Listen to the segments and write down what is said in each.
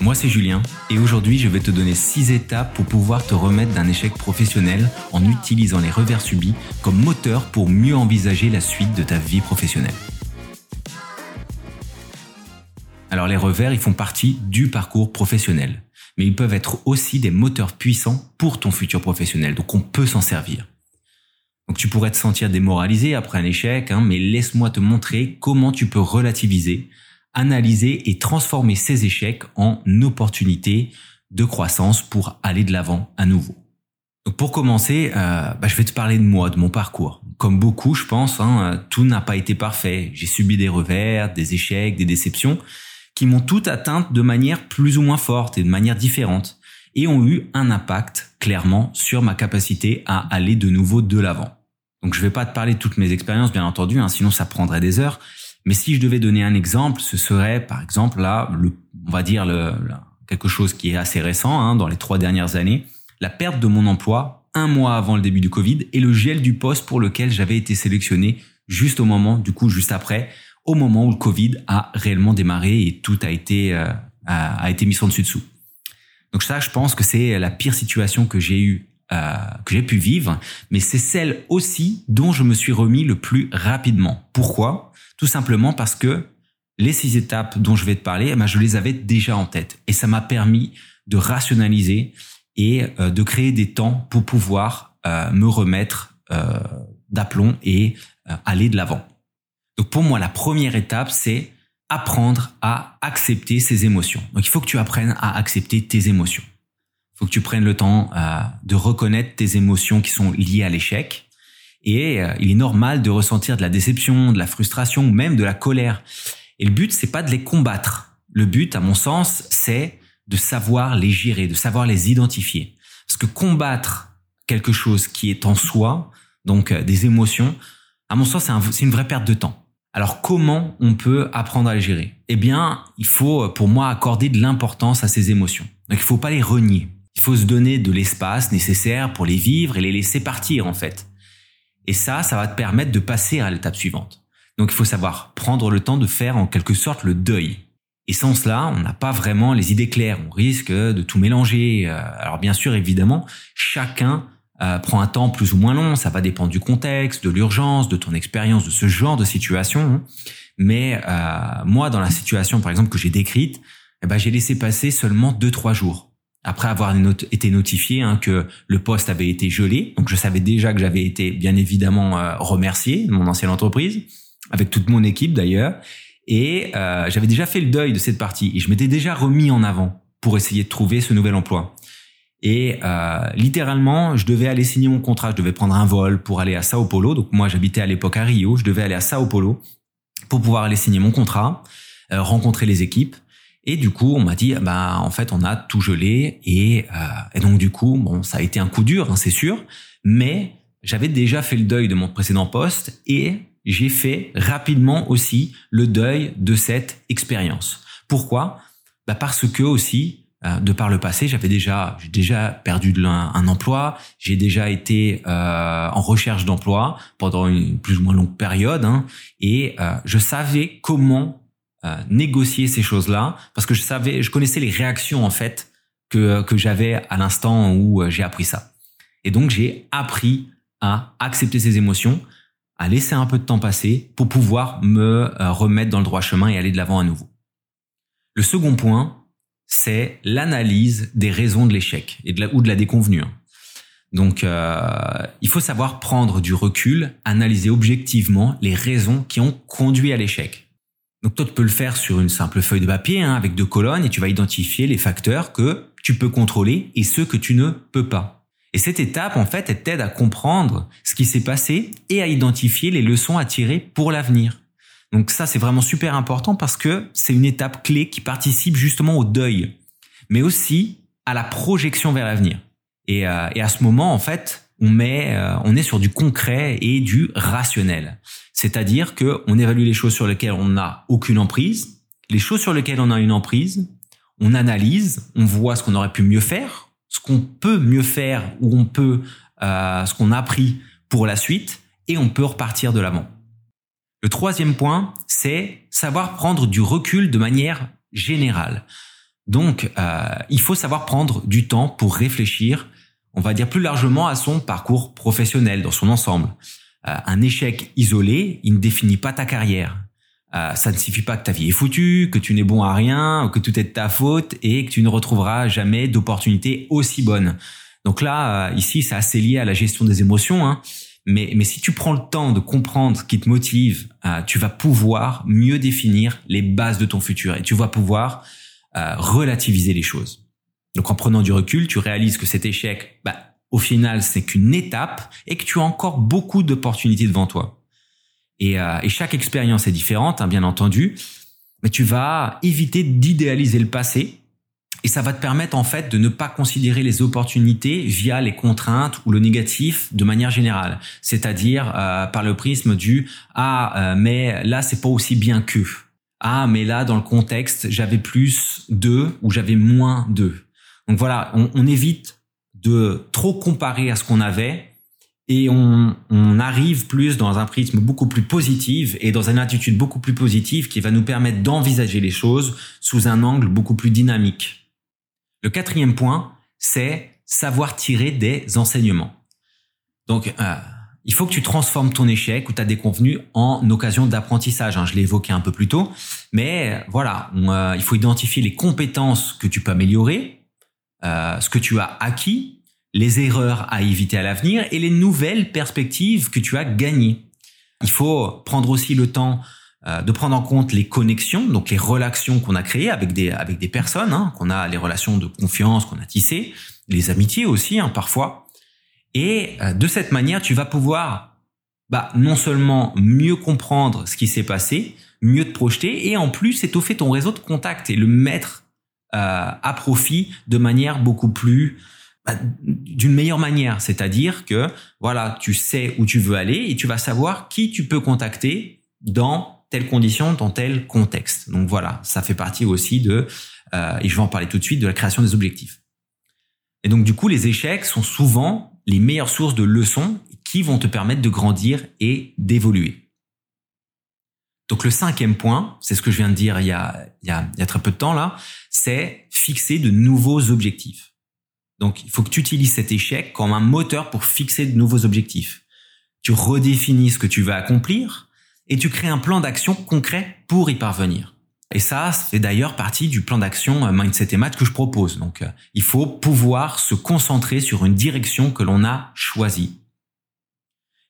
Moi c'est Julien et aujourd'hui je vais te donner 6 étapes pour pouvoir te remettre d'un échec professionnel en utilisant les revers subis comme moteur pour mieux envisager la suite de ta vie professionnelle. Alors les revers, ils font partie du parcours professionnel, mais ils peuvent être aussi des moteurs puissants pour ton futur professionnel, donc on peut s'en servir. Donc tu pourrais te sentir démoralisé après un échec, hein, mais laisse-moi te montrer comment tu peux relativiser analyser et transformer ces échecs en opportunités de croissance pour aller de l'avant à nouveau. Donc pour commencer, euh, bah, je vais te parler de moi, de mon parcours. Comme beaucoup, je pense, hein, euh, tout n'a pas été parfait. J'ai subi des revers, des échecs, des déceptions, qui m'ont toutes atteintes de manière plus ou moins forte et de manière différente, et ont eu un impact clairement sur ma capacité à aller de nouveau de l'avant. Donc je vais pas te parler de toutes mes expériences, bien entendu, hein, sinon ça prendrait des heures. Mais si je devais donner un exemple, ce serait par exemple là, le, on va dire le, quelque chose qui est assez récent hein, dans les trois dernières années, la perte de mon emploi un mois avant le début du Covid et le gel du poste pour lequel j'avais été sélectionné juste au moment, du coup juste après, au moment où le Covid a réellement démarré et tout a été euh, a, été mis en dessus dessous. Donc ça, je pense que c'est la pire situation que j'ai eu euh, que j'ai pu vivre, mais c'est celle aussi dont je me suis remis le plus rapidement. Pourquoi? Tout simplement parce que les six étapes dont je vais te parler, eh ben, je les avais déjà en tête, et ça m'a permis de rationaliser et euh, de créer des temps pour pouvoir euh, me remettre d'aplomb et aller de l'avant. Donc pour moi, la première étape, c'est apprendre à accepter ses émotions. Donc il faut que tu apprennes à accepter tes émotions faut que tu prennes le temps euh, de reconnaître tes émotions qui sont liées à l'échec. Et euh, il est normal de ressentir de la déception, de la frustration, même de la colère. Et le but, c'est pas de les combattre. Le but, à mon sens, c'est de savoir les gérer, de savoir les identifier. Parce que combattre quelque chose qui est en soi, donc euh, des émotions, à mon sens, c'est une vraie perte de temps. Alors comment on peut apprendre à les gérer? Eh bien, il faut pour moi accorder de l'importance à ces émotions. Donc il faut pas les renier. Il faut se donner de l'espace nécessaire pour les vivre et les laisser partir en fait. Et ça, ça va te permettre de passer à l'étape suivante. Donc il faut savoir prendre le temps de faire en quelque sorte le deuil. Et sans cela, on n'a pas vraiment les idées claires. On risque de tout mélanger. Euh, alors bien sûr, évidemment, chacun euh, prend un temps plus ou moins long. Ça va dépendre du contexte, de l'urgence, de ton expérience, de ce genre de situation. Hein. Mais euh, moi, dans la situation, par exemple, que j'ai décrite, eh ben, j'ai laissé passer seulement deux trois jours après avoir été notifié hein, que le poste avait été gelé. Donc je savais déjà que j'avais été bien évidemment euh, remercié de mon ancienne entreprise, avec toute mon équipe d'ailleurs. Et euh, j'avais déjà fait le deuil de cette partie et je m'étais déjà remis en avant pour essayer de trouver ce nouvel emploi. Et euh, littéralement, je devais aller signer mon contrat, je devais prendre un vol pour aller à Sao Paulo. Donc moi, j'habitais à l'époque à Rio, je devais aller à Sao Paulo pour pouvoir aller signer mon contrat, rencontrer les équipes. Et du coup, on m'a dit, bah en fait, on a tout gelé et, euh, et donc du coup, bon, ça a été un coup dur, hein, c'est sûr, mais j'avais déjà fait le deuil de mon précédent poste et j'ai fait rapidement aussi le deuil de cette expérience. Pourquoi? Bah Parce que aussi, euh, de par le passé, j'avais déjà, j'ai déjà perdu un, un emploi, j'ai déjà été euh, en recherche d'emploi pendant une plus ou moins longue période, hein, et euh, je savais comment euh, négocier ces choses-là parce que je savais, je connaissais les réactions en fait que que j'avais à l'instant où euh, j'ai appris ça. Et donc j'ai appris à accepter ces émotions, à laisser un peu de temps passer pour pouvoir me euh, remettre dans le droit chemin et aller de l'avant à nouveau. Le second point, c'est l'analyse des raisons de l'échec et de la, ou de la déconvenue. Hein. Donc, euh, il faut savoir prendre du recul, analyser objectivement les raisons qui ont conduit à l'échec. Donc toi, tu peux le faire sur une simple feuille de papier hein, avec deux colonnes et tu vas identifier les facteurs que tu peux contrôler et ceux que tu ne peux pas. Et cette étape, en fait, elle t'aide à comprendre ce qui s'est passé et à identifier les leçons à tirer pour l'avenir. Donc ça, c'est vraiment super important parce que c'est une étape clé qui participe justement au deuil, mais aussi à la projection vers l'avenir. Et, euh, et à ce moment, en fait, on met, euh, on est sur du concret et du rationnel. C'est-à-dire que on évalue les choses sur lesquelles on n'a aucune emprise, les choses sur lesquelles on a une emprise, on analyse, on voit ce qu'on aurait pu mieux faire, ce qu'on peut mieux faire ou on peut, euh, ce qu'on a appris pour la suite, et on peut repartir de l'avant. Le troisième point, c'est savoir prendre du recul de manière générale. Donc, euh, il faut savoir prendre du temps pour réfléchir, on va dire plus largement à son parcours professionnel dans son ensemble. Euh, un échec isolé, il ne définit pas ta carrière. Euh, ça ne signifie pas que ta vie est foutue, que tu n'es bon à rien, que tout est de ta faute et que tu ne retrouveras jamais d'opportunités aussi bonnes. Donc là, ici, c'est assez lié à la gestion des émotions. Hein. Mais, mais si tu prends le temps de comprendre ce qui te motive, euh, tu vas pouvoir mieux définir les bases de ton futur et tu vas pouvoir euh, relativiser les choses. Donc en prenant du recul, tu réalises que cet échec, bah, au final, c'est qu'une étape et que tu as encore beaucoup d'opportunités devant toi. Et, euh, et chaque expérience est différente, hein, bien entendu, mais tu vas éviter d'idéaliser le passé et ça va te permettre en fait de ne pas considérer les opportunités via les contraintes ou le négatif de manière générale, c'est-à-dire euh, par le prisme du ah euh, mais là c'est pas aussi bien que ah mais là dans le contexte j'avais plus de ou j'avais moins de donc voilà on, on, évite de trop comparer à ce qu'on avait et on, on arrive plus dans un prisme beaucoup plus positif et dans une attitude beaucoup plus positive qui va nous permettre d'envisager les choses sous un angle beaucoup plus dynamique. Le quatrième point, c'est savoir tirer des enseignements. Donc, euh, il faut que tu transformes ton échec ou ta déconvenue en occasion d'apprentissage. Hein. je l'ai évoqué un peu plus tôt, mais voilà, euh, il faut identifier les compétences que tu peux améliorer, euh, ce que tu as acquis, les erreurs à éviter à l'avenir et les nouvelles perspectives que tu as gagnées. Il faut prendre aussi le temps euh, de prendre en compte les connexions, donc les relations qu'on a créées avec des avec des personnes, hein, qu'on a les relations de confiance qu'on a tissées, les amitiés aussi hein, parfois. Et euh, de cette manière, tu vas pouvoir bah, non seulement mieux comprendre ce qui s'est passé, mieux te projeter, et en plus étoffer ton réseau de contacts et le mettre à profit de manière beaucoup plus bah, d'une meilleure manière, c'est-à-dire que voilà, tu sais où tu veux aller et tu vas savoir qui tu peux contacter dans telle condition dans tel contexte. Donc voilà, ça fait partie aussi de, euh, et je vais en parler tout de suite, de la création des objectifs. Et donc du coup, les échecs sont souvent les meilleures sources de leçons qui vont te permettre de grandir et d'évoluer. Donc le cinquième point, c'est ce que je viens de dire il y a, il y a, il y a très peu de temps là, c'est fixer de nouveaux objectifs. Donc il faut que tu utilises cet échec comme un moteur pour fixer de nouveaux objectifs. Tu redéfinis ce que tu veux accomplir, et tu crées un plan d'action concret pour y parvenir. Et ça, c'est d'ailleurs partie du plan d'action euh, Mindset et Math que je propose. Donc, euh, il faut pouvoir se concentrer sur une direction que l'on a choisie.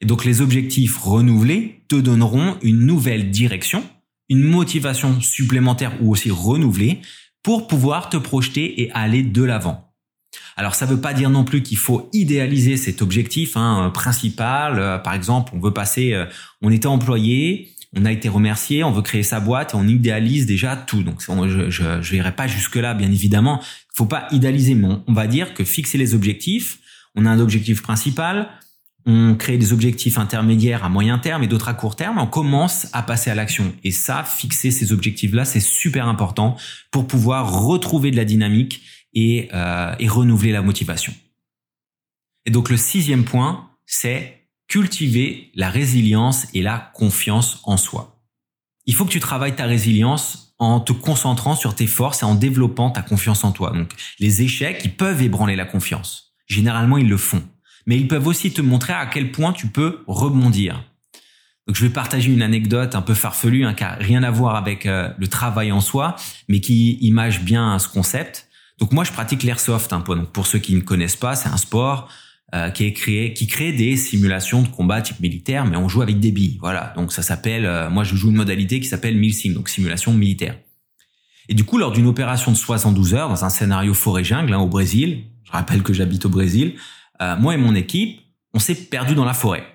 Et donc, les objectifs renouvelés te donneront une nouvelle direction, une motivation supplémentaire ou aussi renouvelée pour pouvoir te projeter et aller de l'avant. Alors ça ne veut pas dire non plus qu'il faut idéaliser cet objectif hein, principal. Euh, par exemple, on veut passer, euh, on était employé, on a été remercié, on veut créer sa boîte et on idéalise déjà tout. Donc je je, n'irai pas jusque là, bien évidemment. Il faut pas idéaliser, mais on, va dire que fixer les objectifs. On a un objectif principal, on crée des objectifs intermédiaires à moyen terme et d'autres à court terme, on commence à passer à l'action. Et ça, fixer ces objectifs-là, c'est super important pour pouvoir retrouver de la dynamique et, euh, et renouveler la motivation. Et donc le sixième point, c'est cultiver la résilience et la confiance en soi. Il faut que tu travailles ta résilience en te concentrant sur tes forces et en développant ta confiance en toi. Donc les échecs, ils peuvent ébranler la confiance. Généralement, ils le font. Mais ils peuvent aussi te montrer à quel point tu peux rebondir. Donc je vais partager une anecdote un peu farfelue, hein, qui a rien à voir avec euh, le travail en soi, mais qui image bien ce concept. Donc moi, je pratique l'airsoft un peu. Donc pour ceux qui ne connaissent pas, c'est un sport euh, qui est créé, qui crée des simulations de combat type militaire, mais on joue avec des billes. Voilà. Donc ça s'appelle, euh, moi je joue une modalité qui s'appelle milsim, donc simulation militaire. Et du coup, lors d'une opération de 72 heures dans un scénario forêt jungle hein, au Brésil, je rappelle que j'habite au Brésil, euh, moi et mon équipe, on s'est perdu dans la forêt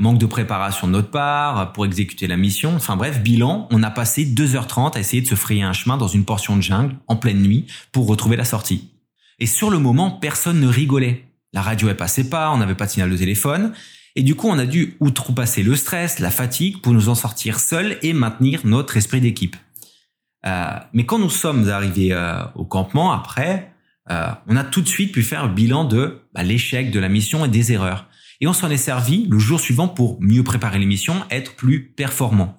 manque de préparation de notre part pour exécuter la mission. Enfin bref, bilan, on a passé 2h30 à essayer de se frayer un chemin dans une portion de jungle en pleine nuit pour retrouver la sortie. Et sur le moment, personne ne rigolait. La radio elle passait pas, on n'avait pas de signal de téléphone. Et du coup, on a dû outrepasser le stress, la fatigue pour nous en sortir seuls et maintenir notre esprit d'équipe. Euh, mais quand nous sommes arrivés euh, au campement après, euh, on a tout de suite pu faire le bilan de bah, l'échec de la mission et des erreurs. Et on s'en est servi le jour suivant pour mieux préparer l'émission, être plus performant.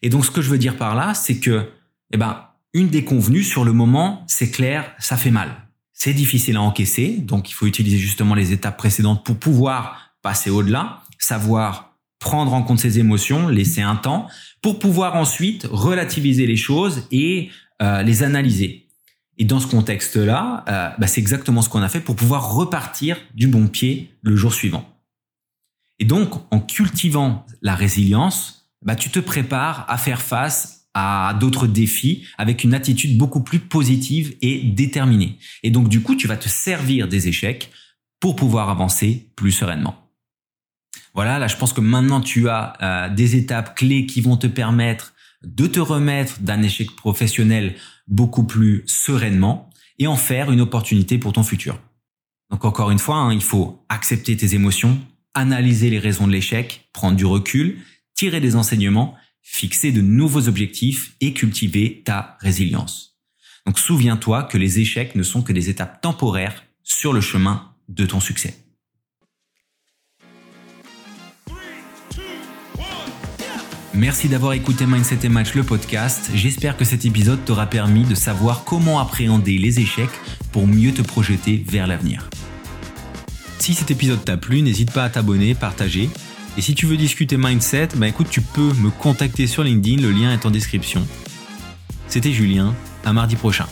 Et donc, ce que je veux dire par là, c'est que, eh ben, une des convenues sur le moment, c'est clair, ça fait mal. C'est difficile à encaisser, donc il faut utiliser justement les étapes précédentes pour pouvoir passer au-delà, savoir prendre en compte ses émotions, laisser un temps, pour pouvoir ensuite relativiser les choses et euh, les analyser. Et dans ce contexte-là, euh, bah, c'est exactement ce qu'on a fait pour pouvoir repartir du bon pied le jour suivant. Et donc, en cultivant la résilience, bah, tu te prépares à faire face à d'autres défis avec une attitude beaucoup plus positive et déterminée. Et donc, du coup, tu vas te servir des échecs pour pouvoir avancer plus sereinement. Voilà, là je pense que maintenant tu as euh, des étapes clés qui vont te permettre de te remettre d'un échec professionnel beaucoup plus sereinement et en faire une opportunité pour ton futur. Donc encore une fois, hein, il faut accepter tes émotions, analyser les raisons de l'échec, prendre du recul, tirer des enseignements, fixer de nouveaux objectifs et cultiver ta résilience. Donc souviens-toi que les échecs ne sont que des étapes temporaires sur le chemin de ton succès. Merci d'avoir écouté Mindset et Match le podcast. J'espère que cet épisode t'aura permis de savoir comment appréhender les échecs pour mieux te projeter vers l'avenir. Si cet épisode t'a plu, n'hésite pas à t'abonner, partager. Et si tu veux discuter mindset, bah écoute, tu peux me contacter sur LinkedIn, le lien est en description. C'était Julien, à mardi prochain.